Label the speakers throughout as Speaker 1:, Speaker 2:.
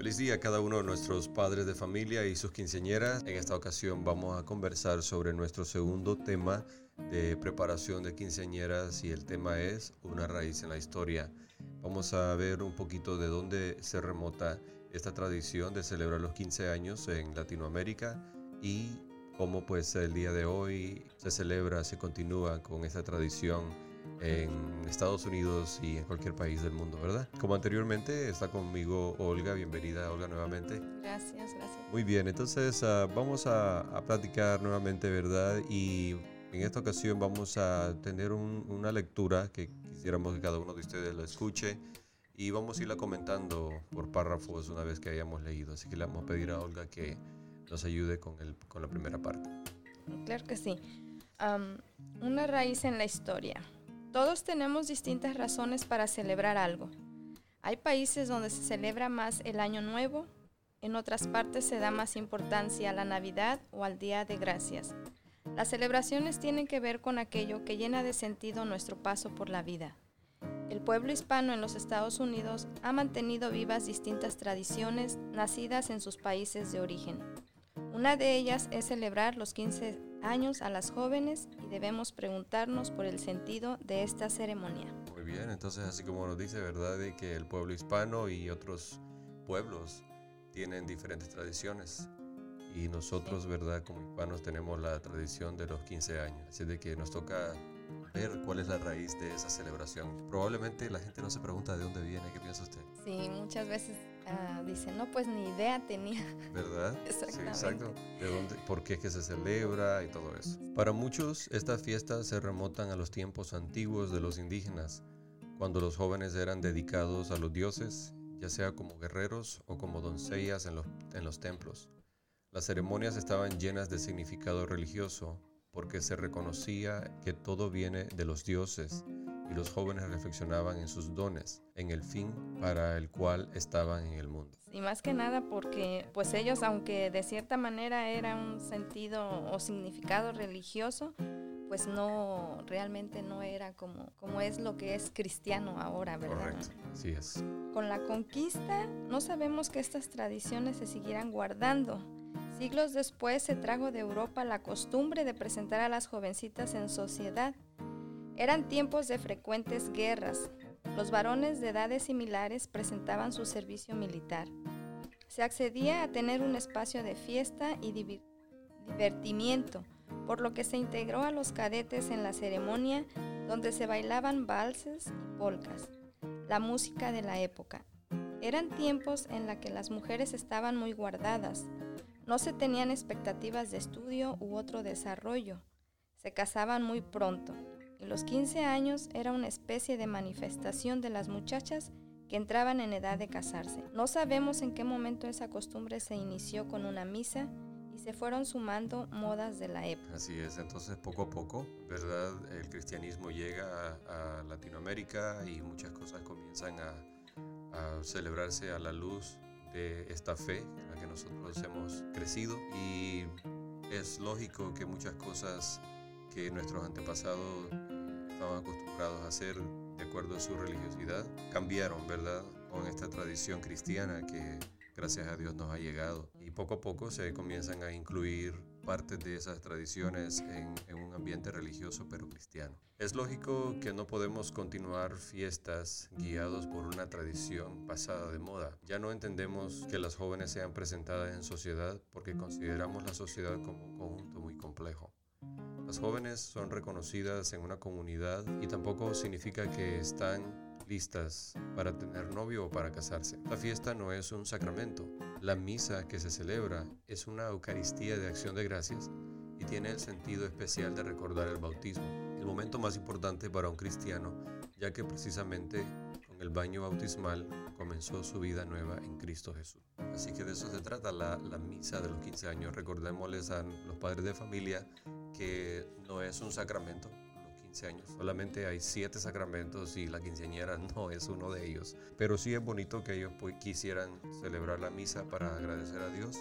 Speaker 1: Feliz día a cada uno de nuestros padres de familia y sus quinceañeras. En esta ocasión vamos a conversar sobre nuestro segundo tema de preparación de quinceañeras y el tema es una raíz en la historia. Vamos a ver un poquito de dónde se remota esta tradición de celebrar los 15 años en Latinoamérica y cómo pues el día de hoy se celebra, se continúa con esta tradición en Estados Unidos y en cualquier país del mundo, ¿verdad? Como anteriormente está conmigo Olga, bienvenida Olga nuevamente.
Speaker 2: Gracias, gracias.
Speaker 1: Muy bien, entonces uh, vamos a, a, platicar nuevamente, ¿verdad? Y en esta ocasión vamos a tener un, una lectura que quisiéramos que cada uno de ustedes la escuche y vamos a irla comentando por párrafos una vez que hayamos leído. Así que le vamos a pedir a Olga que nos ayude con, el, con la primera parte.
Speaker 2: Claro que sí. Um, una raíz en la historia. Todos tenemos distintas razones para celebrar algo. Hay países donde se celebra más el Año Nuevo, en otras partes se da más importancia a la Navidad o al Día de Gracias. Las celebraciones tienen que ver con aquello que llena de sentido nuestro paso por la vida. El pueblo hispano en los Estados Unidos ha mantenido vivas distintas tradiciones nacidas en sus países de origen. Una de ellas es celebrar los 15 años a las jóvenes y debemos preguntarnos por el sentido de esta ceremonia.
Speaker 1: Muy bien, entonces así como nos dice, ¿verdad? De que el pueblo hispano y otros pueblos tienen diferentes tradiciones. Y nosotros, ¿verdad? Como hispanos tenemos la tradición de los 15 años. Así de que nos toca ver cuál es la raíz de esa celebración. Probablemente la gente no se pregunta de dónde viene, ¿qué piensa usted?
Speaker 2: Sí, muchas veces uh, dicen, no, pues ni idea tenía.
Speaker 1: ¿Verdad? Sí, exacto. ¿De dónde, por qué es que se celebra y todo eso? Para muchos, estas fiestas se remontan a los tiempos antiguos de los indígenas, cuando los jóvenes eran dedicados a los dioses, ya sea como guerreros o como doncellas en los, en los templos. Las ceremonias estaban llenas de significado religioso, porque se reconocía que todo viene de los dioses y los jóvenes reflexionaban en sus dones, en el fin para el cual estaban en el mundo.
Speaker 2: Y más que nada porque pues ellos, aunque de cierta manera era un sentido o significado religioso, pues no, realmente no era como, como es lo que es cristiano ahora, ¿verdad?
Speaker 1: Correcto, así es.
Speaker 2: Con la conquista no sabemos que estas tradiciones se siguieran guardando. Siglos después se trajo de Europa la costumbre de presentar a las jovencitas en sociedad eran tiempos de frecuentes guerras. Los varones de edades similares presentaban su servicio militar. Se accedía a tener un espacio de fiesta y divertimiento, por lo que se integró a los cadetes en la ceremonia donde se bailaban valses y polcas, la música de la época. Eran tiempos en los que las mujeres estaban muy guardadas, no se tenían expectativas de estudio u otro desarrollo, se casaban muy pronto, los 15 años era una especie de manifestación de las muchachas que entraban en edad de casarse. No sabemos en qué momento esa costumbre se inició con una misa y se fueron sumando modas de la época.
Speaker 1: Así es, entonces poco a poco, ¿verdad? El cristianismo llega a, a Latinoamérica y muchas cosas comienzan a, a celebrarse a la luz de esta fe en la que nosotros hemos crecido y es lógico que muchas cosas que nuestros antepasados estaban acostumbrados a hacer de acuerdo a su religiosidad, cambiaron, ¿verdad? Con esta tradición cristiana que gracias a Dios nos ha llegado. Y poco a poco se comienzan a incluir partes de esas tradiciones en, en, un ambiente religioso pero cristiano. Es lógico que no podemos continuar fiestas guiados por una tradición pasada de moda. Ya no entendemos que las jóvenes sean presentadas en sociedad porque consideramos la sociedad como un conjunto muy complejo. Las jóvenes son reconocidas en una comunidad y tampoco significa que están listas para tener novio o para casarse. La fiesta no es un sacramento. La misa que se celebra es una Eucaristía de acción de gracias y tiene el sentido especial de recordar el bautismo, el momento más importante para un cristiano, ya que precisamente con el baño bautismal comenzó su vida nueva en Cristo Jesús. Así que de eso se trata la, misa de los 15 años. Recordémosles a los padres de familia que no es un sacramento, los 15 años. Solamente hay siete sacramentos y la quinceañera no es uno de ellos. Pero sí es bonito que ellos pues, quisieran celebrar la misa para agradecer a Dios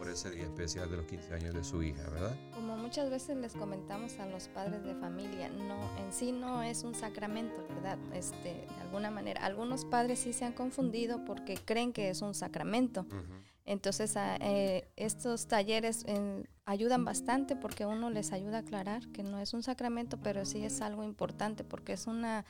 Speaker 1: por ese día especial de los 15 años de su hija, ¿verdad?
Speaker 2: Como muchas veces les comentamos a los padres de familia, no en sí no es un sacramento, ¿verdad? Este, de alguna manera, algunos padres sí se han confundido porque creen que es un sacramento. Entonces, eh, estos talleres eh, ayudan bastante porque uno les ayuda a aclarar que no es un sacramento, pero sí es algo importante porque es una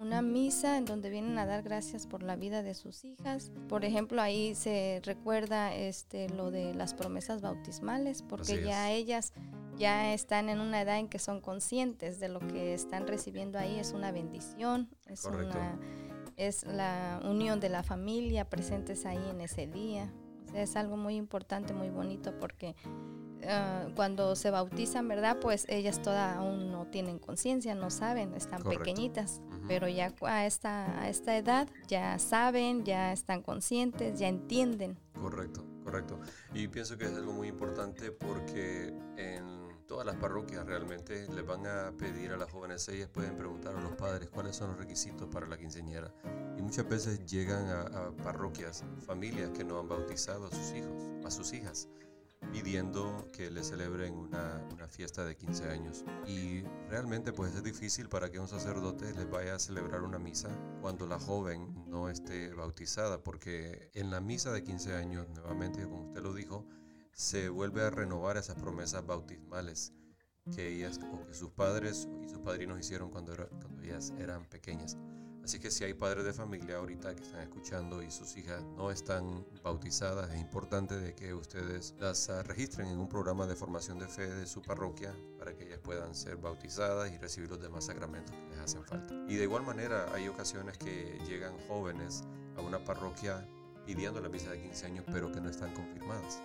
Speaker 2: una misa en donde vienen a dar gracias por la vida de sus hijas. Por ejemplo, ahí se recuerda este lo de las promesas bautismales, porque ya ellas ya están en una edad en que son conscientes de lo que están recibiendo ahí, es una bendición, es una es la unión de la familia presentes ahí en ese día. es algo muy importante, muy bonito porque Ah, cuando se bautizan, ¿verdad? Pues ellas todas aún no tienen conciencia, no saben, están pequeñitas, pero ya a esta, a esta edad ya saben, ya están conscientes, ya entienden.
Speaker 1: Correcto, correcto. Y pienso que es algo muy importante porque en todas las parroquias realmente les van a pedir a las jóvenes, ellas pueden preguntar a los padres cuáles son los requisitos para la quinceañera. Y muchas veces llegan a, a parroquias, familias que no han bautizado a sus hijos, a sus hijas pidiendo que le celebren una, una, fiesta de 15 años. Y realmente pues es difícil para que un sacerdote les vaya a celebrar una misa cuando la joven no esté bautizada, porque en la misa de 15 años, nuevamente como usted lo dijo, se vuelve a renovar esas promesas bautismales que ellas o que sus padres y sus padrinos hicieron cuando, cuando ellas eran pequeñas. Así que si hay padres de familia ahorita que están escuchando y sus hijas no están bautizadas, es importante de que ustedes las ah, registren en un programa de formación de fe de su parroquia para que ellas puedan ser bautizadas y recibir los demás sacramentos que les hacen falta. Y de igual manera hay ocasiones que llegan jóvenes a una parroquia pidiendo la misa de 15 años pero que no están confirmadas.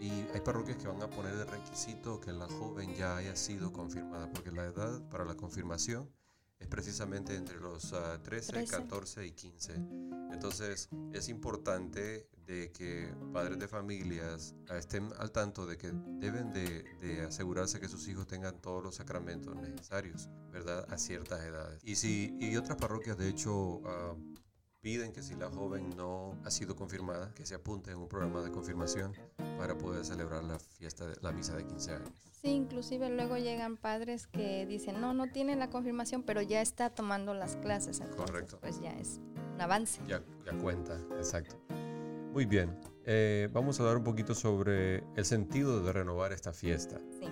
Speaker 1: Y hay parroquias que van a poner de requisito que la joven ya haya sido confirmada, porque la edad para la confirmación es precisamente entre los 13, ah, 14 y 15. Entonces es importante de que padres de familias estén al tanto de que deben de, asegurarse que sus hijos tengan todos los sacramentos necesarios, ¿verdad? A ciertas edades. Y, si, y otras parroquias de hecho ah, piden que si la joven no ha sido confirmada, que se apunte en un programa de confirmación para poder celebrar la fiesta, de, la misa de 15 años.
Speaker 2: Sí, inclusive luego llegan padres que dicen, no, no tiene la confirmación, pero ya está tomando las clases. Entonces, Correcto. Pues ya es un avance.
Speaker 1: Ya, ya cuenta, exacto. Muy bien. Eh, vamos a hablar un poquito sobre el sentido de renovar esta fiesta.
Speaker 2: Sí.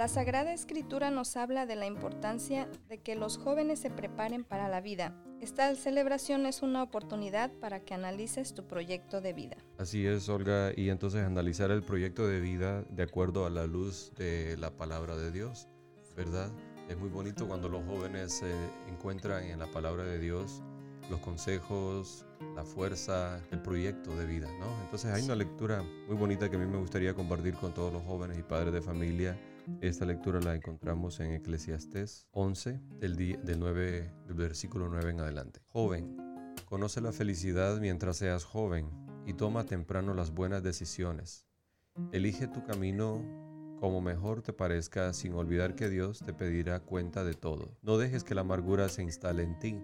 Speaker 2: La Sagrada Escritura nos habla de la importancia de que los jóvenes se preparen para la vida. Esta celebración es una oportunidad para que analices tu proyecto de vida.
Speaker 1: Así es, Olga, y entonces analizar el proyecto de vida de acuerdo a la luz de la palabra de Dios, ¿verdad? Es muy bonito cuando los jóvenes se encuentran en la palabra de Dios los consejos, la fuerza, el proyecto de vida, ¿no? Entonces hay una lectura muy bonita que a mí me gustaría compartir con todos los jóvenes y padres de familia. Esta lectura la encontramos en Eclesiastés 11, del, del, 9, del versículo 9 en adelante. Joven, conoce la felicidad mientras seas joven y toma temprano las buenas decisiones. Elige tu camino como mejor te parezca sin olvidar que Dios te pedirá cuenta de todo. No dejes que la amargura se instale en ti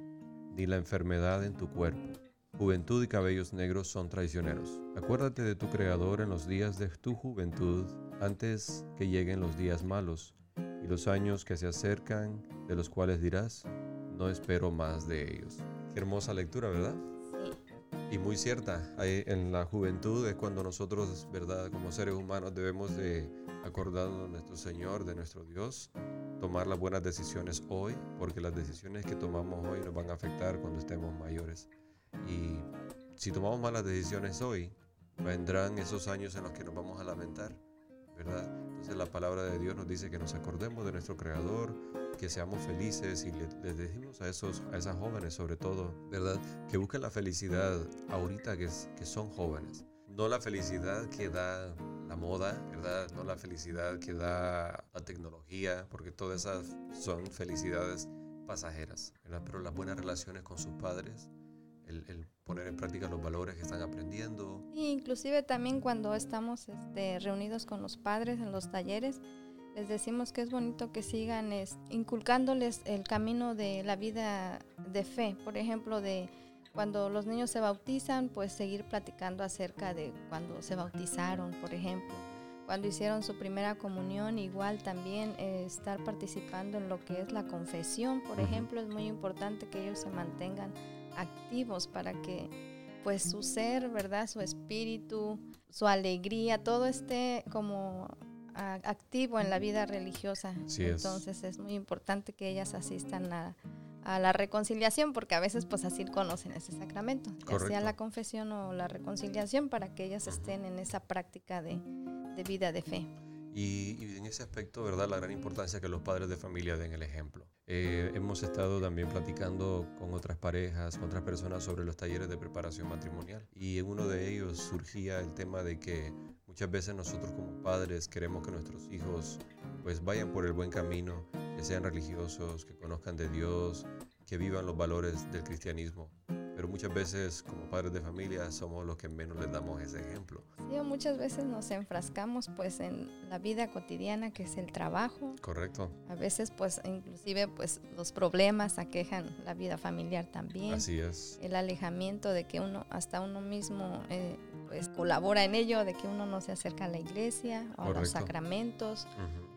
Speaker 1: ni la enfermedad en tu cuerpo. Juventud y cabellos negros son traicioneros. Acuérdate de tu Creador en los días de tu juventud, antes que lleguen los días malos y los años que se acercan, de los cuales dirás, no espero más de ellos. Qué hermosa lectura, ¿verdad? Y muy cierta. En la juventud es cuando nosotros, ¿verdad? Como seres humanos debemos de acordarnos de nuestro Señor, de nuestro Dios, tomar las buenas decisiones hoy, porque las decisiones que tomamos hoy nos van a afectar cuando estemos mayores. Y si tomamos malas decisiones hoy, vendrán esos años en los que nos vamos a lamentar, ¿verdad? Entonces la palabra de Dios nos dice que nos acordemos de nuestro Creador, que seamos felices y les decimos a, esos, a esas jóvenes sobre todo, ¿verdad? Que busquen la felicidad ahorita que, que son jóvenes, no la felicidad que da la moda, ¿verdad? No la felicidad que da la tecnología, porque todas esas son felicidades pasajeras, ¿verdad? Pero las buenas relaciones con sus padres, el, poner en práctica los valores que están aprendiendo.
Speaker 2: Inclusive también cuando estamos este, reunidos con los padres en los talleres, les decimos que es bonito que sigan inculcándoles el camino de la vida de fe, por ejemplo, de cuando los niños se bautizan, pues seguir platicando acerca de cuando se bautizaron, por ejemplo. Cuando hicieron su primera comunión, igual también eh, estar participando en lo que es la confesión, por ejemplo, es muy importante que ellos se mantengan activos para que pues su ser, ¿verdad? Su espíritu, su alegría, todo esté como activo en la vida religiosa. Entonces es muy importante que ellas asistan a, la reconciliación, porque a veces pues así conocen ese sacramento, ya sea la confesión o la reconciliación, para que ellas estén en esa práctica de, vida de fe.
Speaker 1: Y, y, en ese aspecto, ¿verdad? La gran importancia que los padres de familia den el ejemplo. Eh, hemos estado también platicando con otras parejas, con otras personas sobre los talleres de preparación matrimonial. Y en uno de ellos surgía el tema de que muchas veces nosotros como padres queremos que nuestros hijos pues vayan por el buen camino, que sean religiosos, que conozcan de Dios, que vivan los valores del cristianismo pero muchas veces como padres de familia somos los que menos les damos ese ejemplo.
Speaker 2: Sí, muchas veces nos enfrascamos pues en la vida cotidiana que es el trabajo.
Speaker 1: Correcto.
Speaker 2: A veces pues inclusive pues los problemas aquejan la vida familiar también.
Speaker 1: Así es.
Speaker 2: El alejamiento de que uno, hasta uno mismo eh, pues colabora en ello, de que uno no se acerca a la iglesia o a los sacramentos,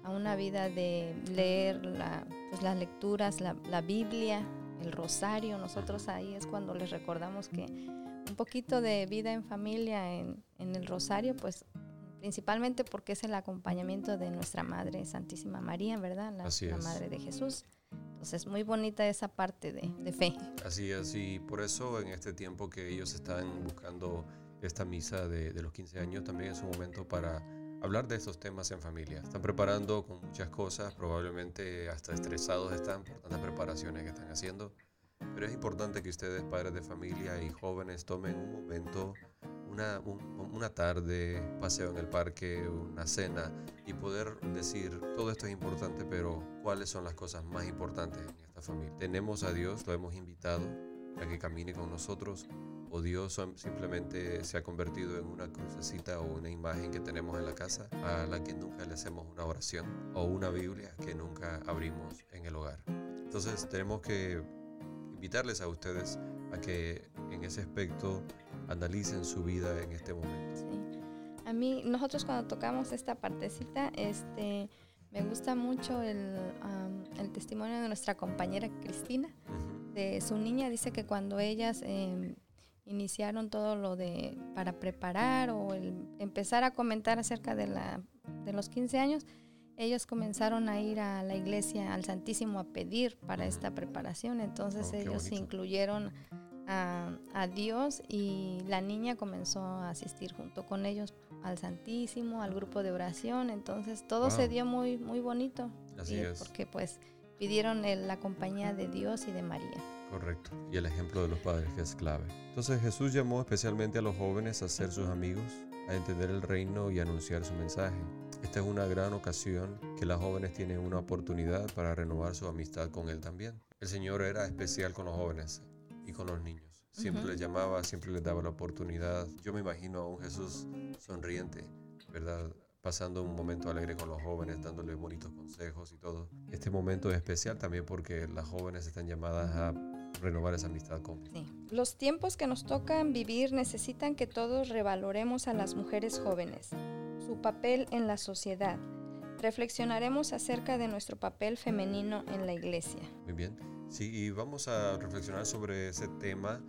Speaker 2: a una vida de leer la, pues, las lecturas, la, la Biblia, el rosario. Nosotros ahí es cuando les recordamos que un poquito de vida en familia en, el rosario, pues principalmente porque es el acompañamiento de nuestra Madre Santísima María, ¿verdad? La, la Madre de Jesús. Entonces, muy bonita esa parte de, fe.
Speaker 1: Así es, y por eso en este tiempo que ellos están buscando esta misa de, de los 15 años, también es un momento para hablar de estos temas en familia. Están preparando con muchas cosas, probablemente hasta estresados están por tantas preparaciones que están haciendo, pero es importante que ustedes, padres de familia y jóvenes, tomen un momento, una, una tarde, paseo en el parque, una cena y poder decir, todo esto es importante, pero ¿cuáles son las cosas más importantes en esta familia? Tenemos a Dios, lo hemos invitado a que camine con nosotros o Dios simplemente se ha convertido en una crucecita o una imagen que tenemos en la casa a la que nunca le hacemos una oración o una Biblia que nunca abrimos en el hogar. Entonces tenemos que invitarles a ustedes a que en ese aspecto analicen su vida en este momento.
Speaker 2: Sí. A mí, nosotros cuando tocamos esta partecita, este, me gusta mucho el, testimonio de nuestra compañera Cristina. De su niña dice que cuando ellas em, iniciaron todo lo de para preparar o el empezar a comentar acerca de, la, de los 15 años, ellos comenzaron a ir a la iglesia, al Santísimo, a pedir para esta preparación. Entonces oh, ellos incluyeron a, a, Dios y la niña comenzó a asistir junto con ellos al Santísimo, al grupo de oración. Entonces todo se dio muy, muy bonito.
Speaker 1: Así es.
Speaker 2: Porque pues pidieron la compañía de Dios y de María.
Speaker 1: Correcto. Y el ejemplo de los padres que es clave. Entonces Jesús llamó especialmente a los jóvenes a ser sus amigos, a entender el reino y anunciar su mensaje. Esta es una gran ocasión que las jóvenes tienen una oportunidad para renovar su amistad con Él también. El Señor era especial con los jóvenes y con los niños. Siempre les llamaba, siempre les daba la oportunidad. Yo me imagino a un Jesús sonriente, ¿verdad? Pasando un momento alegre con los jóvenes, dándoles bonitos consejos y todo. Este momento es especial también porque las jóvenes están llamadas a renovar esa amistad con.
Speaker 2: Sí. Los tiempos que nos tocan vivir necesitan que todos revaloremos a las mujeres jóvenes, su papel en la sociedad. Reflexionaremos acerca de nuestro papel femenino en la iglesia.
Speaker 1: Muy bien. Sí, y vamos a reflexionar sobre ese tema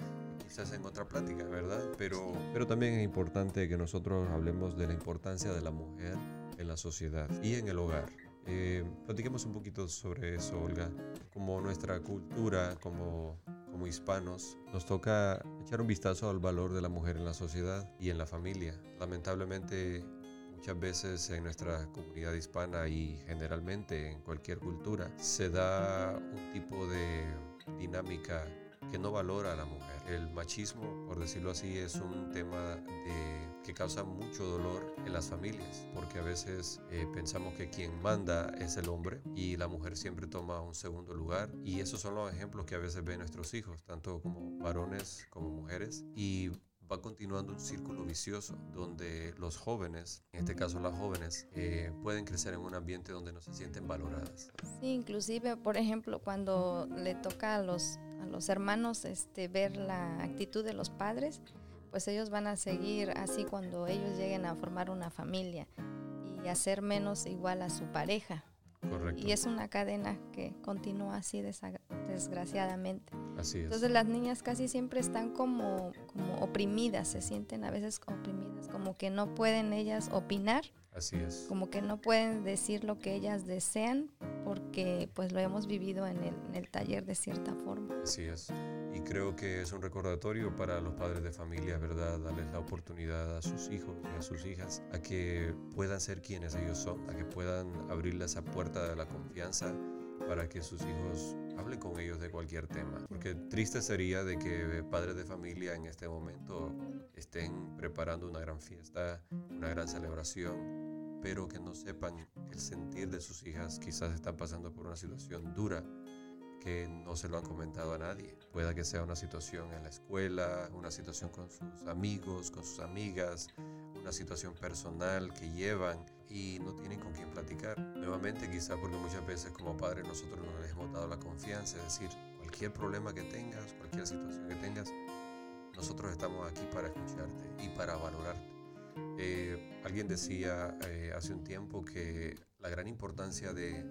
Speaker 1: quizás en otra plática, ¿verdad? Pero, pero también es importante que nosotros hablemos de la importancia de la mujer en la sociedad y en el hogar. Eh, platiquemos un poquito sobre eso, Olga. Como nuestra cultura, como, como hispanos, nos toca echar un vistazo al valor de la mujer en la sociedad y en la familia. Lamentablemente, muchas veces en nuestra comunidad hispana y generalmente en cualquier cultura, se da un tipo de dinámica que no valora a la mujer. El machismo, por decirlo así, es un tema que causa mucho dolor en las familias, porque a veces eh, pensamos que quien manda es el hombre y la mujer siempre toma un segundo lugar. Y esos son los ejemplos que a veces ven nuestros hijos, tanto como varones como mujeres. Y va continuando un círculo vicioso donde los jóvenes, en este caso las jóvenes, eh, pueden crecer en un ambiente donde no se sienten valoradas.
Speaker 2: Sí, inclusive, por ejemplo, cuando le toca a los, a los hermanos este, ver la actitud de los padres, pues ellos van a seguir así cuando ellos lleguen a formar una familia y hacer menos igual a su pareja.
Speaker 1: Correcto.
Speaker 2: Y es una cadena que continúa así desgraciadamente.
Speaker 1: Así es.
Speaker 2: Entonces las niñas casi siempre están como, como oprimidas, se sienten a veces oprimidas, como que no pueden ellas opinar
Speaker 1: Así es.
Speaker 2: como que no pueden decir lo que ellas desean porque pues lo hemos vivido en el, en el, taller de cierta forma.
Speaker 1: Así es. Y creo que es un recordatorio para los padres de familia, ¿verdad? Darles la oportunidad a sus hijos y a sus hijas a que puedan ser quienes ellos son, a que puedan abrirle esa puerta de la confianza para que sus hijos hablen con ellos de cualquier tema. Porque triste sería de que padres de familia en este momento estén preparando una gran fiesta, una gran celebración, pero que no sepan el sentir de sus hijas. Quizás están pasando por una situación dura que no se lo han comentado a nadie. Pueda que sea una situación en la escuela, una situación con sus amigos, con sus amigas, una situación personal que llevan y no tienen con quién platicar. Nuevamente quizá porque muchas veces como padres nosotros no les hemos dado la confianza, es decir, cualquier problema que tengas, cualquier situación que tengas, nosotros estamos aquí para escucharte y para valorarte. Eh, alguien decía eh, hace un tiempo que la gran importancia de,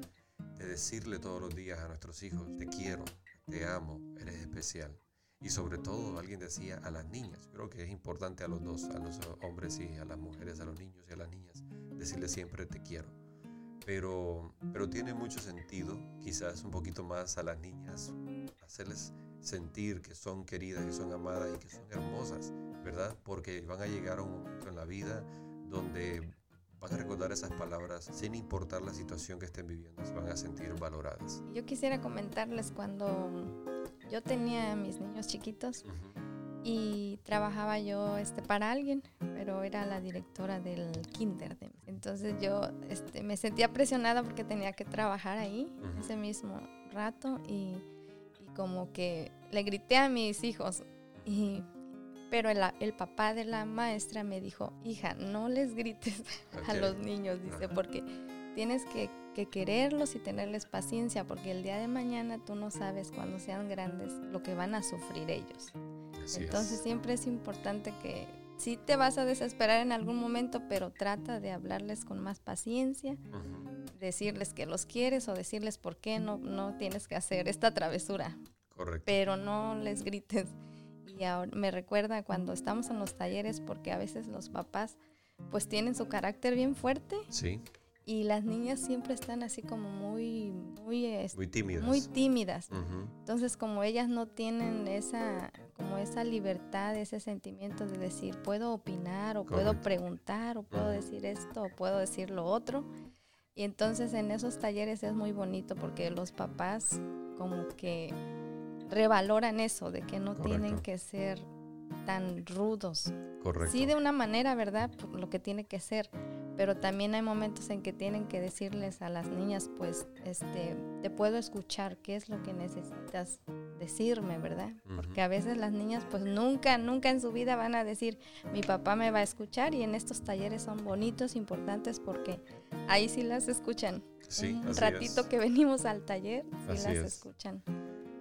Speaker 1: de decirle todos los días a nuestros hijos, te quiero, te amo, eres especial. Y sobre todo, alguien decía a las niñas, creo que es importante a los dos, a los hombres y a las mujeres, a los niños y a las niñas, decirle siempre te quiero. Pero, pero tiene mucho sentido, quizás un poquito más a las niñas, hacerles sentir que son queridas, que son amadas y que son hermosas, ¿verdad? Porque van a llegar a un momento en la vida donde van a recordar esas palabras sin importar la situación que estén viviendo, se van a sentir valoradas.
Speaker 2: Yo quisiera comentarles cuando yo tenía a mis niños chiquitos uh -huh. y trabajaba yo este, para alguien, pero era la directora del kinder. De, entonces yo este, me sentía presionada porque tenía que trabajar ahí uh -huh. ese mismo rato y, y, como que le grité a mis hijos y pero el, el, papá de la maestra me dijo, hija, no les grites okay. a los niños, dice, Ajá. porque tienes que, que, quererlos y tenerles paciencia, porque el día de mañana tú no sabes cuando sean grandes lo que van a sufrir ellos.
Speaker 1: Así
Speaker 2: Entonces
Speaker 1: es.
Speaker 2: siempre es importante que sí te vas a desesperar en algún momento, pero trata de hablarles con más paciencia, decirles que los quieres o decirles por qué no, no tienes que hacer esta travesura.
Speaker 1: Correcto.
Speaker 2: Pero no les grites y ahora me recuerda cuando estamos en los talleres porque a veces los papás pues tienen su carácter bien fuerte
Speaker 1: Sí,
Speaker 2: y las niñas siempre están así como muy muy es-
Speaker 1: muy tímidas.
Speaker 2: muy tímidas. Entonces, como ellas no tienen esa como esa libertad, ese sentimiento de decir, puedo opinar o puedo preguntar o puedo decir esto o puedo decir lo otro. Y entonces en esos talleres es muy bonito porque los papás como que revaloran eso de que no tienen que ser tan rudos.
Speaker 1: Correcto.
Speaker 2: Sí, de una manera, ¿verdad? Por lo que tiene que ser. Pero también hay momentos en que tienen que decirles a las niñas, pues, este, te puedo escuchar, ¿qué es lo que necesitas decirme, verdad? Porque a veces las niñas, pues, nunca, nunca en su vida van a decir, mi papá me va a escuchar. Y en estos talleres son bonitos, importantes, porque ahí sí las escuchan.
Speaker 1: Sí,
Speaker 2: Un ratito
Speaker 1: es.
Speaker 2: que venimos al taller, sí
Speaker 1: Así
Speaker 2: las
Speaker 1: es.
Speaker 2: escuchan.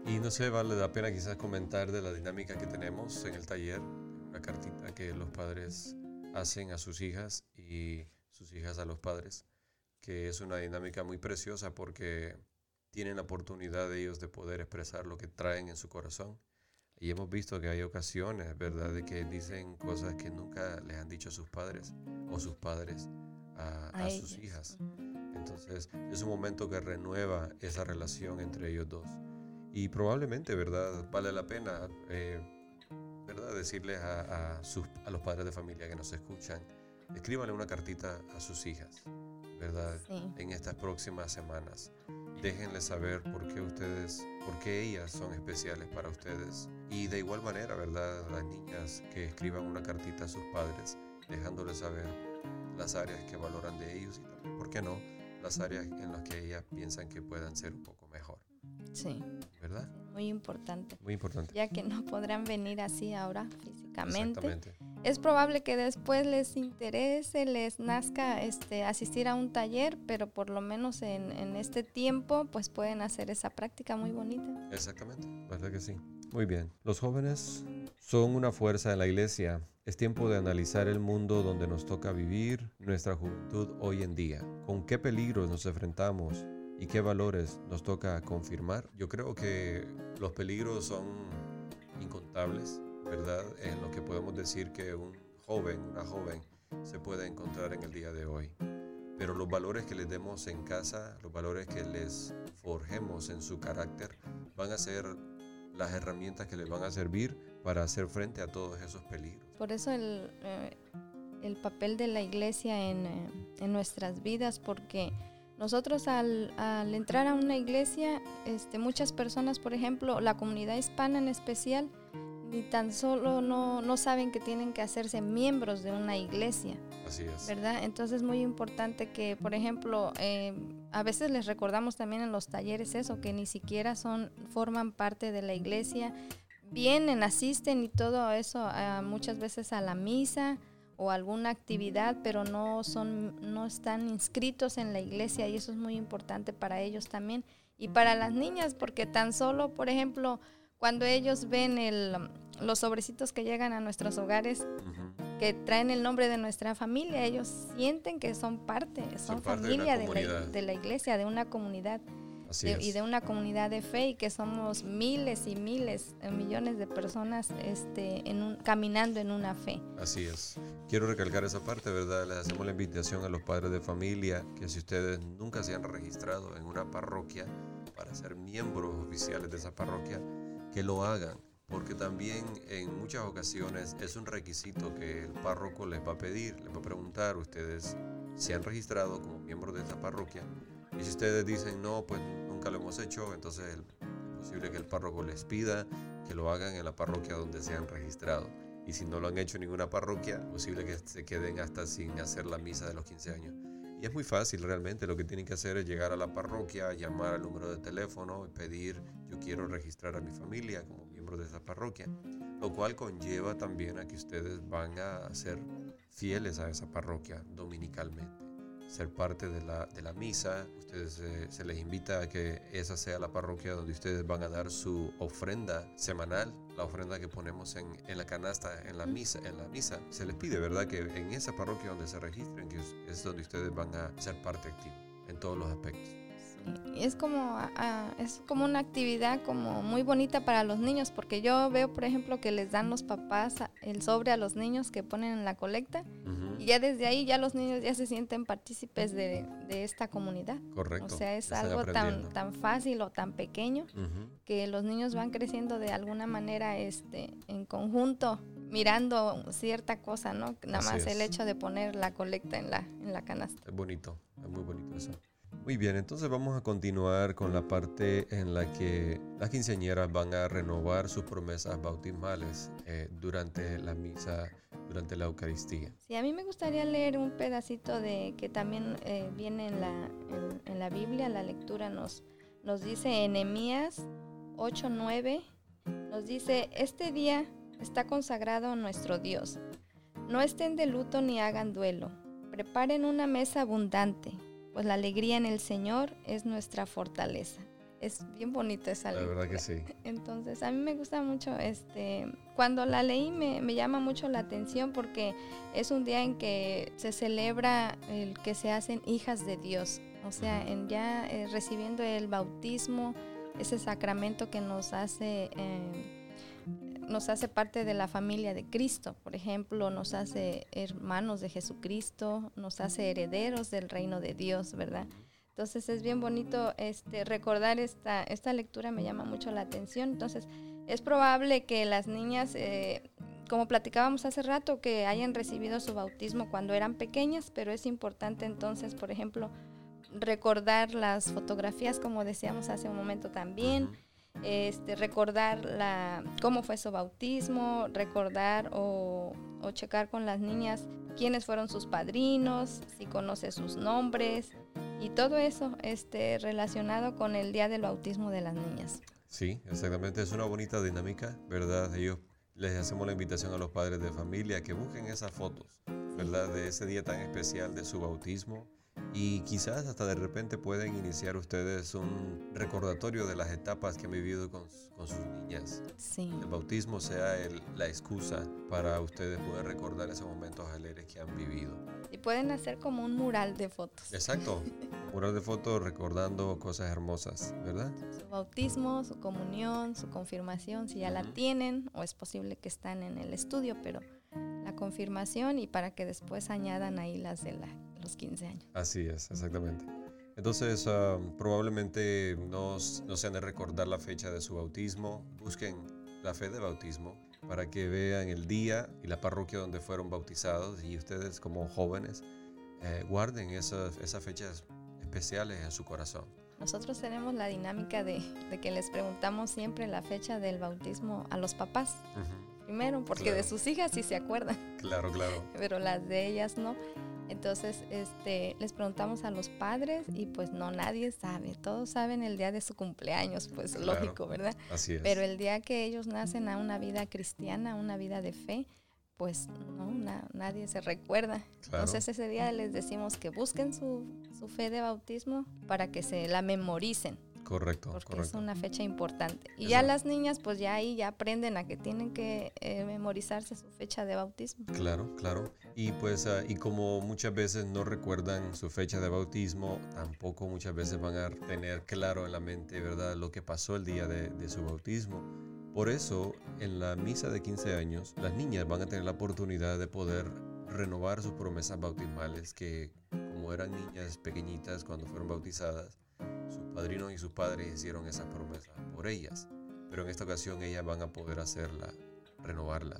Speaker 1: Y no sé, vale la pena quizás comentar de la dinámica que tenemos en el taller, una cartita que los padres hacen a sus hijas y sus hijas a los padres, que es una dinámica muy preciosa porque tienen la oportunidad de ellos de poder expresar lo que traen en su corazón. Y hemos visto que hay ocasiones, ¿verdad?, de que dicen cosas que nunca les han dicho sus padres o sus padres a,
Speaker 2: A
Speaker 1: a sus hijas. Entonces es un momento que renueva esa relación entre ellos dos. Y probablemente, ¿verdad? Vale la pena, eh, ¿verdad? Decirles a, a sus, a los padres de familia que nos escuchan, escríbanle una cartita a sus hijas, ¿verdad?
Speaker 2: Sí.
Speaker 1: En estas próximas semanas. Déjenles saber por qué ustedes, por qué ellas son especiales para ustedes. Y de igual manera, ¿verdad? Las niñas que escriban una cartita a sus padres, dejándoles saber las áreas que valoran de ellos y también, ¿por qué no? Las áreas en las que ellas piensan que puedan ser un poco mejor,
Speaker 2: Sí,
Speaker 1: ¿verdad?
Speaker 2: muy importante.
Speaker 1: Muy importante.
Speaker 2: ya que no podrán venir así ahora físicamente.
Speaker 1: Exactamente.
Speaker 2: es probable que después les interese, les nazca este, asistir a un taller, pero por lo menos en, en este tiempo pues pueden hacer esa práctica muy bonita.
Speaker 1: Exactamente, verdad que sí. Muy bien. Los jóvenes son una fuerza en la iglesia. Es tiempo de analizar el mundo donde nos toca vivir nuestra juventud hoy en día. ¿Con qué peligros nos enfrentamos y qué valores nos toca confirmar? Yo creo que los peligros son incontables, ¿verdad? En lo que podemos decir que un joven, una joven, se puede encontrar en el día de hoy. Pero los valores que les demos en casa, los valores que les forjemos en su carácter, van a ser las herramientas que les van a servir para hacer frente a todos esos peligros.
Speaker 2: Por eso el, eh, el papel de la iglesia en, eh, en, nuestras vidas, porque nosotros al, al, entrar a una iglesia, este, muchas personas, por ejemplo, la comunidad hispana en especial, ni tan solo no, no, saben que tienen que hacerse miembros de una iglesia.
Speaker 1: Así es.
Speaker 2: ¿Verdad? Entonces es muy importante que, por ejemplo, eh, a veces les recordamos también en los talleres eso, que ni siquiera son, forman parte de la iglesia, vienen, asisten y todo eso uh, muchas veces a la misa o alguna actividad, pero no son, no están inscritos en la iglesia y eso es muy importante para ellos también y para las niñas, porque tan solo, por ejemplo, cuando ellos ven el, los sobrecitos que llegan a nuestros hogares, uh -huh. que traen el nombre de nuestra familia, ellos sienten que son parte, son, son familia de, la, de, la, iglesia, de una comunidad. De, y de una comunidad de fe y que somos miles y miles, eh, millones de personas este, en un, caminando en una fe.
Speaker 1: Así es. Quiero recalcar esa parte, ¿verdad? Les hacemos la invitación a los padres de familia que si ustedes nunca se han registrado en una parroquia para ser miembros oficiales de esa parroquia, que lo hagan, porque también en muchas ocasiones es un requisito que el párroco les va a pedir, les va a preguntar, ustedes se han registrado como miembros de esta parroquia, y si ustedes dicen no, pues nunca lo hemos hecho, entonces es posible que el párroco les pida que lo hagan en la parroquia donde se han registrado. Y si no lo han hecho en ninguna parroquia, posible que se queden hasta sin hacer la misa de los 15 años. Y es muy fácil realmente, lo que tienen que hacer es llegar a la parroquia, llamar al número de teléfono y pedir, yo quiero registrar a mi familia como miembro de esa parroquia, lo cual conlleva también a que ustedes van a ser fieles a esa parroquia dominicalmente ser parte de la, de la misa. Ustedes eh, se les invita a que esa sea la parroquia donde ustedes van a dar su ofrenda semanal, la ofrenda que ponemos en, en, la canasta en la misa. En la misa se les pide, ¿verdad? Que en esa parroquia donde se registren, que es donde ustedes van a ser parte activa en todos los aspectos.
Speaker 2: Es como, uh, es como una actividad como muy bonita para los niños, porque yo veo, por ejemplo, que les dan los papás el sobre a los niños que ponen en la colecta, uh -huh. y ya desde ahí ya los niños ya se sienten partícipes de, de esta comunidad.
Speaker 1: Correcto.
Speaker 2: O sea, es algo tan, tan fácil o tan pequeño uh -huh. que los niños van creciendo de alguna manera este, en conjunto, mirando cierta cosa, ¿no? Nada Así más es. el hecho de poner la colecta en la, en la canasta.
Speaker 1: Es bonito, es muy bonito eso. Muy bien, entonces vamos a continuar con la parte en la que las quinceañeras van a renovar sus promesas bautismales eh, durante la misa, durante la Eucaristía.
Speaker 2: Sí, a mí me gustaría leer un pedacito de que también eh, viene en la, en, en la, Biblia, la lectura nos, nos dice en Nehemías 8:9, nos dice, este día está consagrado a nuestro Dios. No estén de luto ni hagan duelo. Preparen una mesa abundante pues la alegría en el Señor es nuestra fortaleza. Es bien bonita esa
Speaker 1: La verdad que sí.
Speaker 2: Entonces, a mí me gusta mucho, este, cuando la leí me, me, llama mucho la atención porque es un día en que se celebra el que se hacen hijas de Dios, o sea, en ya eh, recibiendo el bautismo, ese sacramento que nos hace... Eh, nos hace parte de la familia de Cristo, por ejemplo, nos hace hermanos de Jesucristo, nos hace herederos del reino de Dios, ¿verdad? Entonces es bien bonito este, recordar esta, esta lectura, me llama mucho la atención. Entonces es probable que las niñas, eh, como platicábamos hace rato, que hayan recibido su bautismo cuando eran pequeñas, pero es importante entonces, por ejemplo, recordar las fotografías, como decíamos hace un momento también. Este, recordar la, cómo fue su bautismo, recordar o, o, checar con las niñas quiénes fueron sus padrinos, si conoce sus nombres y todo eso este, relacionado con el día del bautismo de las niñas.
Speaker 1: Sí, exactamente, es una bonita dinámica, ¿verdad? Ellos les hacemos la invitación a los padres de familia que busquen esas fotos, ¿verdad? De ese día tan especial de su bautismo y quizás hasta de repente pueden iniciar ustedes un recordatorio de las etapas que han vivido con, con sus niñas.
Speaker 2: Sí.
Speaker 1: El bautismo sea la excusa para ustedes poder recordar esos momentos alegres que han vivido.
Speaker 2: Y pueden hacer como un mural de fotos.
Speaker 1: Exacto, mural de fotos recordando cosas hermosas, ¿verdad?
Speaker 2: Su bautismo, su comunión, su confirmación, si ya la tienen, o es posible que están en el estudio, pero la confirmación y para que después añadan ahí las de la los 15 años.
Speaker 1: Así es, exactamente. Entonces, probablemente no, no se han de recordar la fecha de su bautismo. Busquen la fe de bautismo para que vean el día y la parroquia donde fueron bautizados y ustedes como jóvenes eh, guarden esas, esas fechas especiales en su corazón.
Speaker 2: Nosotros tenemos la dinámica de, de, que les preguntamos siempre la fecha del bautismo a los papás. Primero, porque de sus hijas sí se acuerdan.
Speaker 1: Claro, claro.
Speaker 2: Pero las de ellas no. Entonces, este, les preguntamos a los padres y pues no, nadie sabe. Todos saben el día de su cumpleaños, pues lógico, ¿verdad?
Speaker 1: Así es.
Speaker 2: Pero el día que ellos nacen a una vida cristiana, a una vida de fe, pues no, nadie se recuerda. Entonces ese día les decimos que busquen su, su fe de bautismo para que se la memoricen.
Speaker 1: Correcto.
Speaker 2: Porque es una fecha importante. Y ya las niñas, pues ya ahí ya aprenden a que tienen que eh, memorizarse su fecha de bautismo.
Speaker 1: Claro, claro. Y pues, ah, y como muchas veces no recuerdan su fecha de bautismo, tampoco muchas veces van a tener claro en la mente, ¿verdad?, lo que pasó el día de, de su bautismo. Por eso, en la misa de 15 años, las niñas van a tener la oportunidad de poder renovar sus promesas bautismales que, como eran niñas pequeñitas cuando fueron bautizadas, sus padrinos y sus padres hicieron esas promesas por ellas, pero en esta ocasión ellas van a poder hacerla, renovarla.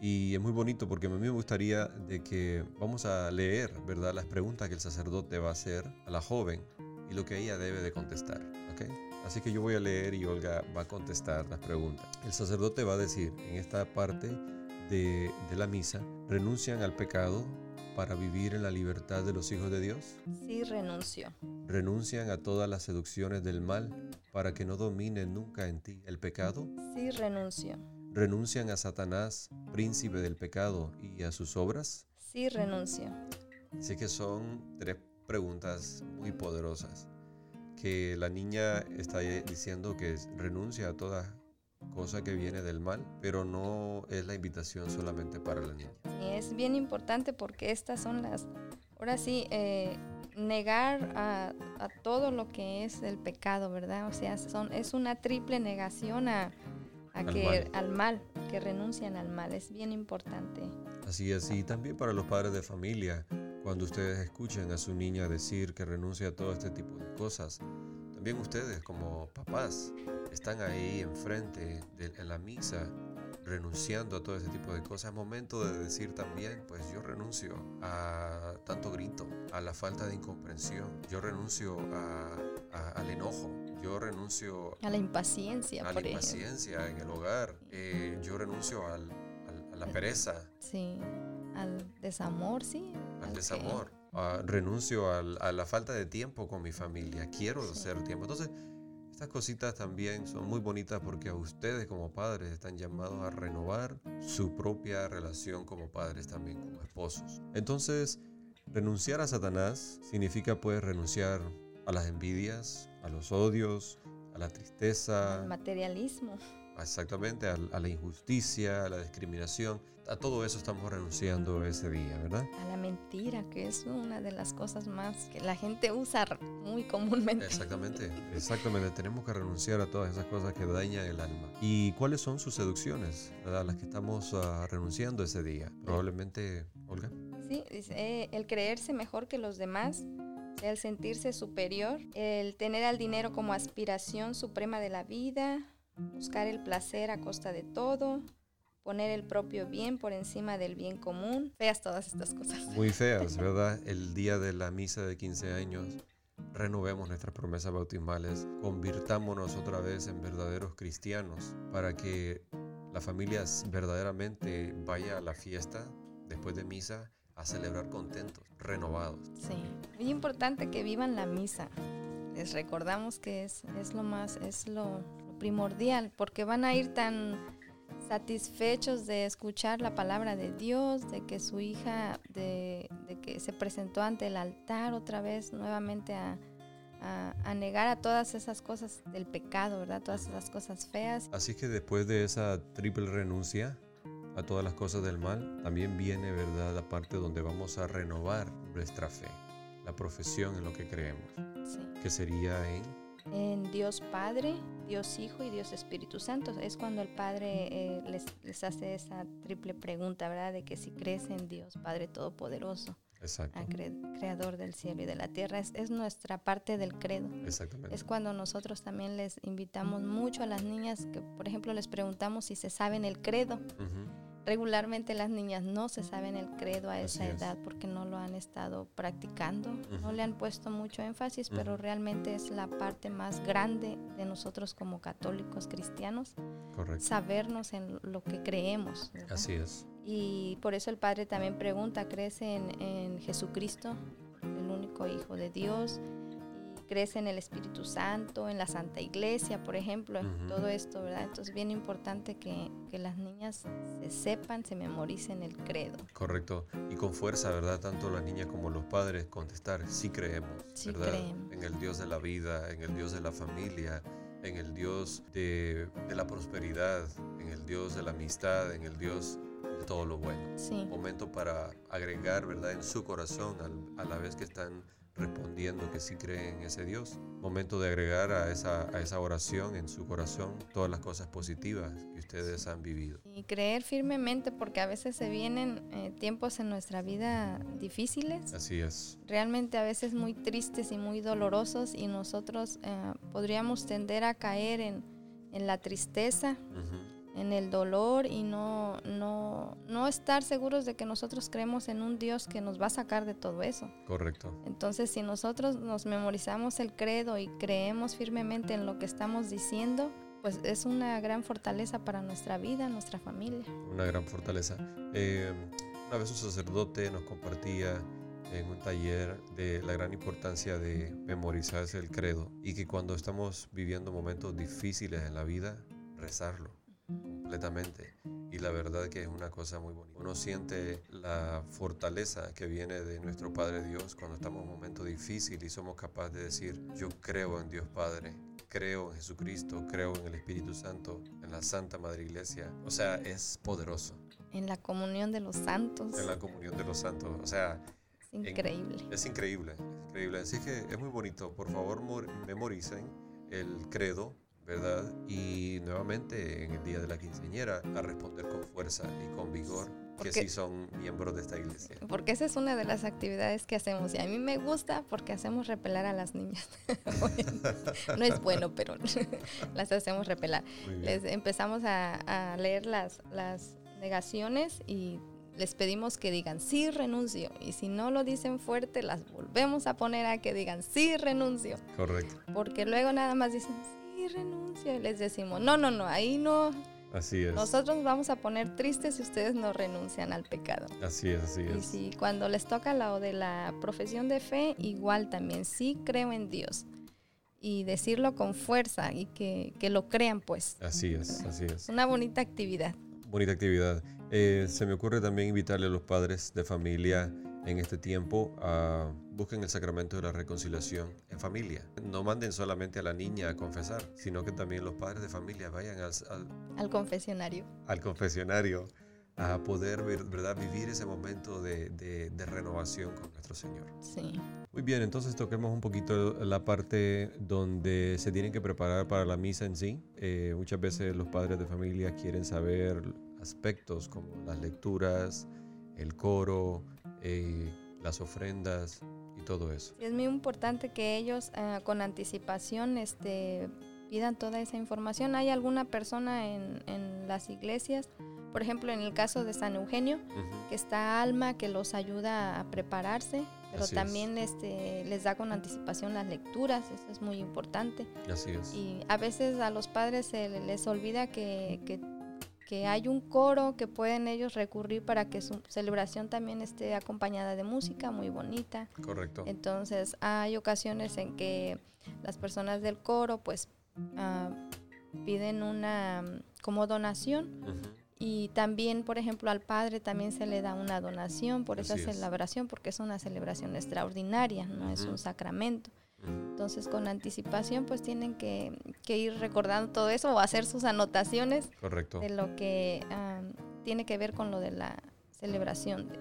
Speaker 1: Y es muy bonito porque a mí me gustaría de que vamos a leer, ¿verdad?, las preguntas que el sacerdote va a hacer a la joven y lo que ella debe de contestar, ¿ok? Así que yo voy a leer y Olga va a contestar las preguntas. El sacerdote va a decir en esta parte de, de la misa, renuncian al pecado para vivir en la libertad de los hijos de Dios?
Speaker 2: Sí, renuncio.
Speaker 1: ¿Renuncian a todas las seducciones del mal para que no domine nunca en ti el pecado?
Speaker 2: Sí, renuncio.
Speaker 1: ¿Renuncian a Satanás, príncipe del pecado, y a sus obras?
Speaker 2: Sí, renuncio.
Speaker 1: Así que son tres preguntas muy poderosas que la niña está diciendo que renuncia a todas cosa que viene del mal, pero no es la invitación solamente para la niña.
Speaker 2: Es bien importante porque estas son las, ahora sí, eh, negar a, todo lo que es el pecado, ¿verdad? O sea, son, es una triple negación a, al, que, mal. al mal, que renuncian al mal, es bien importante.
Speaker 1: Así es, y también para los padres de familia, cuando ustedes escuchen a su niña decir que renuncia a todo este tipo de cosas, también ustedes como papás están ahí enfrente de, en la misa renunciando a todo ese tipo de cosas. Es momento de decir también, pues yo renuncio a tanto grito, a la falta de incomprensión, yo renuncio al enojo, yo renuncio
Speaker 2: a la impaciencia,
Speaker 1: a la impaciencia en el hogar, eh, yo renuncio al, a la pereza.
Speaker 2: Sí, al desamor, sí.
Speaker 1: Al desamor. Uh, renuncio al, a la falta de tiempo con mi familia, quiero hacer tiempo. Entonces, estas cositas también son muy bonitas porque a ustedes como padres están llamados a renovar su propia relación como padres también, como esposos. Entonces, renunciar a Satanás significa pues renunciar a las envidias, a los odios, a la tristeza.
Speaker 2: Al materialismo.
Speaker 1: Exactamente, a, a la injusticia, a la discriminación a todo eso estamos renunciando ese día, ¿verdad?
Speaker 2: A la mentira, que es una de las cosas más que la gente usa muy comúnmente.
Speaker 1: Exactamente, exactamente. Tenemos que renunciar a todas esas cosas que dañan el alma. ¿Y cuáles son sus seducciones, ¿verdad? Las que estamos uh, renunciando ese día. Probablemente, Olga.
Speaker 2: Sí, eh, el creerse mejor que los demás, el sentirse superior, el tener al dinero como aspiración suprema de la vida, buscar el placer a costa de todo, poner el propio bien por encima del bien común. Feas todas estas cosas.
Speaker 1: Muy feas, ¿verdad? El día de la misa de 15 años, renovemos nuestras promesas bautismales, convirtámonos otra vez en verdaderos cristianos para que la familia verdaderamente vaya a la fiesta después de misa a celebrar contentos, renovados.
Speaker 2: Sí, muy importante que vivan la misa. Les recordamos que es, es lo más, es lo primordial, porque van a ir tan satisfechos de escuchar la palabra de Dios, de que su hija, de, de que se presentó ante el altar otra vez nuevamente a, a, a, negar a todas esas cosas del pecado, ¿verdad? Todas esas cosas feas.
Speaker 1: Así que después de esa triple renuncia a todas las cosas del mal, también viene, ¿verdad?, la parte donde vamos a renovar nuestra fe, la profesión en lo que creemos,
Speaker 2: Sí.
Speaker 1: que sería en
Speaker 2: En Dios Padre, Dios Hijo y Dios Espíritu Santo. Es cuando el Padre eh, les, les hace esa triple pregunta, ¿verdad? De que si crees en Dios Padre Todopoderoso,
Speaker 1: Exacto,
Speaker 2: a cre- Creador del cielo y de la tierra. Es, es nuestra parte del credo.
Speaker 1: exactamente.
Speaker 2: Es cuando nosotros también les invitamos mucho a las niñas que, por ejemplo, les preguntamos si se saben el credo. Regularmente las niñas no se saben el credo a esa
Speaker 1: es.
Speaker 2: edad porque no lo han estado practicando, no le han puesto mucho énfasis, pero realmente es la parte más grande de nosotros como católicos cristianos,
Speaker 1: Correcto.
Speaker 2: sabernos en lo que creemos. ¿verdad?
Speaker 1: Así es.
Speaker 2: Y por eso el Padre también pregunta, ¿crees en, en Jesucristo, el único Hijo de Dios? ¿Y crees en el Espíritu Santo, en la Santa Iglesia, por ejemplo?
Speaker 1: Ujú.
Speaker 2: Todo esto, ¿verdad? Entonces es bien importante que, que las niñas se sepan, se memoricen el credo.
Speaker 1: Correcto. Y con fuerza, ¿verdad? Tanto la niña como los padres contestar, sí creemos,
Speaker 2: Sí
Speaker 1: ¿verdad?
Speaker 2: creemos.
Speaker 1: En el Dios de la vida, en el Dios de la familia, en el Dios de, de la prosperidad, en el Dios de la amistad, en el Dios de todo lo bueno.
Speaker 2: Sí,
Speaker 1: Momento para agregar, ¿verdad? En su corazón, al- a la vez que están respondiendo que sí creen en ese Dios. Momento de agregar a esa, a esa oración en su corazón todas las cosas positivas que ustedes han vivido.
Speaker 2: y creer firmemente porque a veces se vienen eh, tiempos en nuestra vida difíciles.
Speaker 1: Así es.
Speaker 2: realmente a veces muy tristes y muy dolorosos y nosotros eh, podríamos tender a caer en, en la tristeza, en el dolor y no, no, no estar seguros de que nosotros creemos en un Dios que nos va a sacar de todo eso.
Speaker 1: Correcto.
Speaker 2: Entonces, si nosotros nos memorizamos el credo y creemos firmemente en lo que estamos diciendo, pues es una gran fortaleza para nuestra vida, nuestra familia.
Speaker 1: una gran fortaleza. Eh, una vez un sacerdote nos compartía en un taller de la gran importancia de memorizarse el credo y que cuando estamos viviendo momentos difíciles en la vida, rezarlo completamente. Y la verdad que es una cosa muy bonita. Uno siente la fortaleza que viene de nuestro Padre Dios cuando estamos en un momento difícil y somos capaces de decir, yo creo en Dios Padre, creo en Jesucristo, creo en el Espíritu Santo, en la Santa Madre Iglesia. O sea, es poderoso
Speaker 2: En la comunión de los santos.
Speaker 1: en la comunión de los santos. O sea,
Speaker 2: increíble.
Speaker 1: es increíble, es increíble. Así que es muy bonito. Por favor, mor- memoricen el credo, ¿verdad? Y nuevamente en el día de la quinceañera a responder con fuerza y con vigor que
Speaker 2: Porque-
Speaker 1: sí son miembros de esta iglesia.
Speaker 2: Porque esa es una de las actividades que hacemos y a mí me gusta porque hacemos repelar a las niñas. no es bueno, pero las hacemos repelar. Les empezamos a, a leer las, las negaciones y les pedimos que digan sí renuncio y si no lo dicen fuerte las volvemos a poner a que digan sí renuncio
Speaker 1: Correcto.
Speaker 2: porque luego nada más dicen sí renuncio y les decimos no no no ahí no
Speaker 1: Así es.
Speaker 2: nosotros nos vamos a poner tristes si ustedes no renuncian al pecado
Speaker 1: Así es, así
Speaker 2: y
Speaker 1: es.
Speaker 2: si cuando les toca lo de la profesión de fe, igual también, sí creo en Dios. Y decirlo con fuerza y que, que lo crean, pues.
Speaker 1: Así es, así es.
Speaker 2: Es una bonita actividad.
Speaker 1: Bonita actividad. Eh, se me ocurre también invitarle a los padres de familia en este tiempo a busquen el sacramento de la reconciliación en familia. No manden solamente a la niña a confesar, sino que también los padres de familia vayan al, al-
Speaker 2: Al confesionario.
Speaker 1: al confesionario a poder ver- ¿verdad? vivir ese momento de, de- de renovación con nuestro Señor.
Speaker 2: Sí.
Speaker 1: Muy bien, entonces toquemos un poquito la parte donde se tienen que preparar para la misa en sí. Eh, muchas veces los padres de familia quieren saber aspectos como las lecturas, el coro, eh, las ofrendas y todo eso.
Speaker 2: Es muy importante que ellos eh, con anticipación este, pidan toda esa información. ¿Hay alguna persona en, en las iglesias, por ejemplo, en el caso de San Eugenio,
Speaker 1: Ujú,
Speaker 2: que está Alma, que los ayuda a prepararse, pero
Speaker 1: Así es.
Speaker 2: también este, les da con anticipación las lecturas, eso es muy importante.
Speaker 1: Así es.
Speaker 2: Y a veces a los padres se les olvida que, que- que hay un coro que pueden ellos recurrir para que su celebración también esté acompañada de música muy bonita.
Speaker 1: Correcto.
Speaker 2: Entonces hay ocasiones en que las personas del coro pues ah, piden una como donación Y también, por ejemplo, al padre también se le da una donación por esa celebración, porque es una celebración extraordinaria, no es un sacramento. Entonces, con anticipación, pues tienen que, ir recordando todo eso o hacer sus anotaciones de lo que tiene que ver con lo de la celebración de,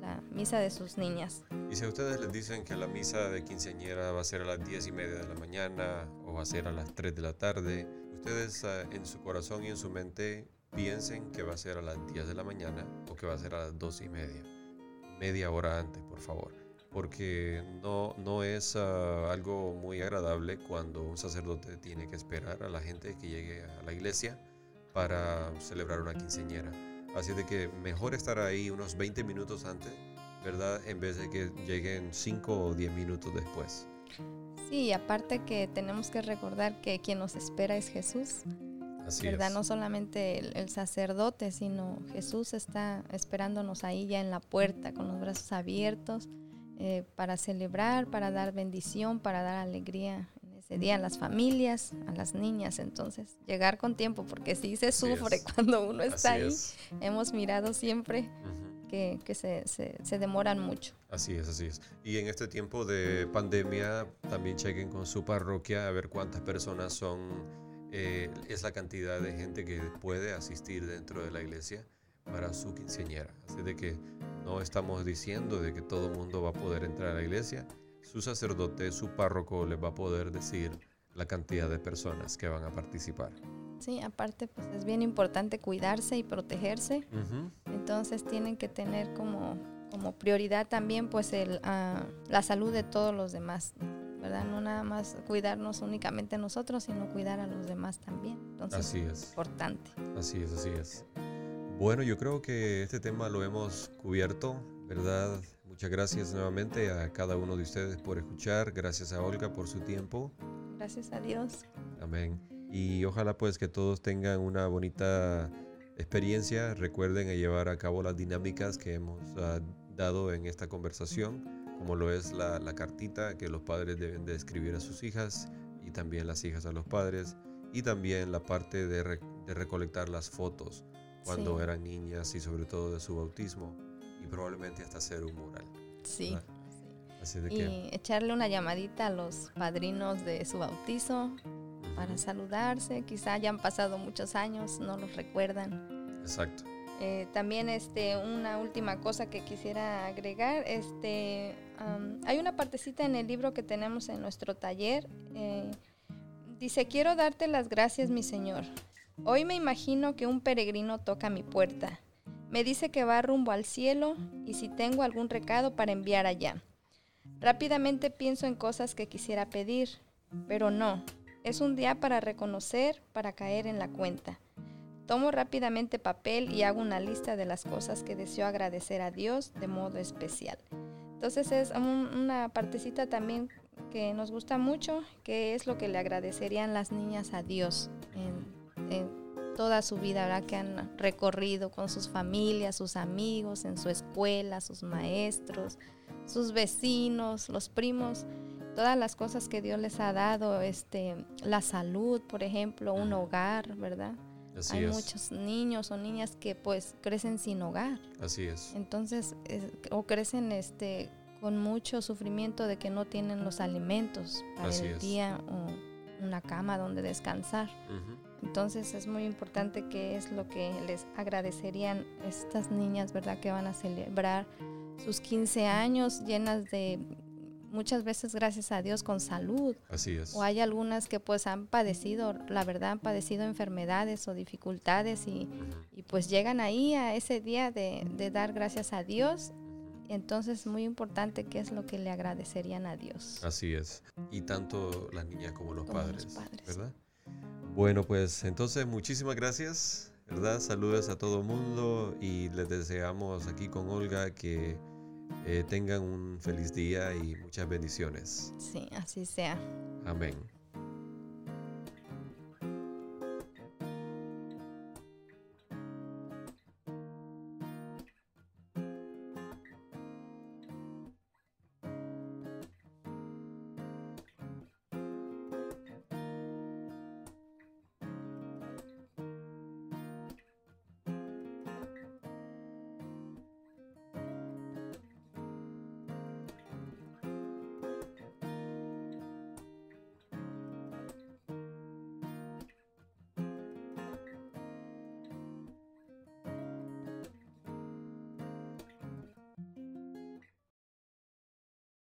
Speaker 2: la misa de sus niñas.
Speaker 1: Y si a ustedes les dicen que la misa de quinceañera va a ser a las diez y media de la mañana o va a ser a las 3 de la tarde, ustedes ah, en su corazón y en su mente piensen que va a ser a las 10 de la mañana o que va a ser a las 2 y media. Media hora antes, por favor. Porque no, no es ah, algo muy agradable cuando un sacerdote tiene que esperar a la gente que llegue a la iglesia para celebrar una quinceañera. Así de que mejor estar ahí unos 20 minutos antes, ¿verdad? En vez de que lleguen 5 o 10 minutos después.
Speaker 2: Sí, aparte que tenemos que recordar que quien nos espera es Jesús. ¿verdad? No solamente el, sacerdote, sino Jesús está esperándonos ahí ya en la puerta con los brazos abiertos eh, para celebrar, para dar bendición, para dar alegría en ese día a las familias, a las niñas. Entonces, llegar con tiempo, porque sí se sufre cuando uno está ahí. Hemos mirado siempre. Que, se, se, demoran mucho.
Speaker 1: Así es, así es. Y en este tiempo de pandemia, también chequen con su parroquia a ver cuántas personas son eh, es la cantidad de gente que puede asistir dentro de la iglesia para su quinceañera. Así de que no estamos diciendo de que todo el mundo va a poder entrar a la iglesia. Su sacerdote, su párroco les va a poder decir la cantidad de personas que van a participar.
Speaker 2: Sí, aparte pues es bien importante cuidarse y protegerse. Entonces tienen que tener como, como prioridad también pues el, ah, la salud de todos los demás. No nada más cuidarnos únicamente nosotros, sino cuidar a los demás también. Entonces, así es. Importante.
Speaker 1: Así es, así es. Bueno, yo creo que este tema lo hemos cubierto, ¿verdad? Muchas gracias nuevamente a cada uno de ustedes por escuchar. Gracias a Olga por su tiempo.
Speaker 2: Gracias a Dios.
Speaker 1: Amén. Y ojalá pues que todos tengan una bonita experiencia. Recuerden llevar a cabo las dinámicas que hemos ah, dado en esta conversación como lo es la, cartita que los padres deben de escribir a sus hijas y también las hijas a los padres y también la parte de, recolectar las fotos cuando eran niñas y sobre todo de su bautismo y probablemente hasta hacer un mural.
Speaker 2: Sí. y echarle una llamadita a los padrinos de su bautizo para saludarse, quizá hayan pasado muchos años, no los recuerdan.
Speaker 1: Exacto.
Speaker 2: Eh, también este, una última cosa que quisiera agregar, este, hay una partecita en el libro que tenemos en nuestro taller. Eh, dice, quiero darte las gracias, mi Señor. Hoy me imagino que un peregrino toca mi puerta. Me dice que va rumbo al cielo y si tengo algún recado para enviar allá. Rápidamente pienso en cosas que quisiera pedir, pero no. Es un día para reconocer, para caer en la cuenta. Tomo rápidamente papel y hago una lista de las cosas que deseo agradecer a Dios de modo especial. Entonces es una partecita también que nos gusta mucho, que es lo que le agradecerían las niñas a Dios toda su vida, que han recorrido con sus familias, sus amigos, en su escuela, sus maestros, sus vecinos, los primos, todas las cosas que Dios les ha dado, este, la salud, por ejemplo, un hogar, ¿verdad? Hay muchos niños o niñas que pues crecen sin hogar.
Speaker 1: Así es.
Speaker 2: Entonces, o crecen este con mucho sufrimiento de que no tienen los alimentos para el día o una cama donde descansar. Entonces es muy importante que es lo que les agradecerían estas niñas, ¿verdad? Que van a celebrar sus 15 años llenas de muchas veces gracias a Dios con salud.
Speaker 1: Así es.
Speaker 2: O hay algunas que pues han padecido, la verdad, han padecido enfermedades o dificultades y, pues llegan ahí a ese día de, dar gracias a Dios. Entonces es muy importante qué es lo que le agradecerían a Dios.
Speaker 1: Así es. Y tanto las niñas como los, padres, los padres, ¿verdad? Bueno, pues entonces muchísimas gracias, ¿verdad? Saludos a todo el mundo y les deseamos aquí con Olga que eh, tengan un feliz día y muchas bendiciones.
Speaker 2: Sí, así sea.
Speaker 1: Amén.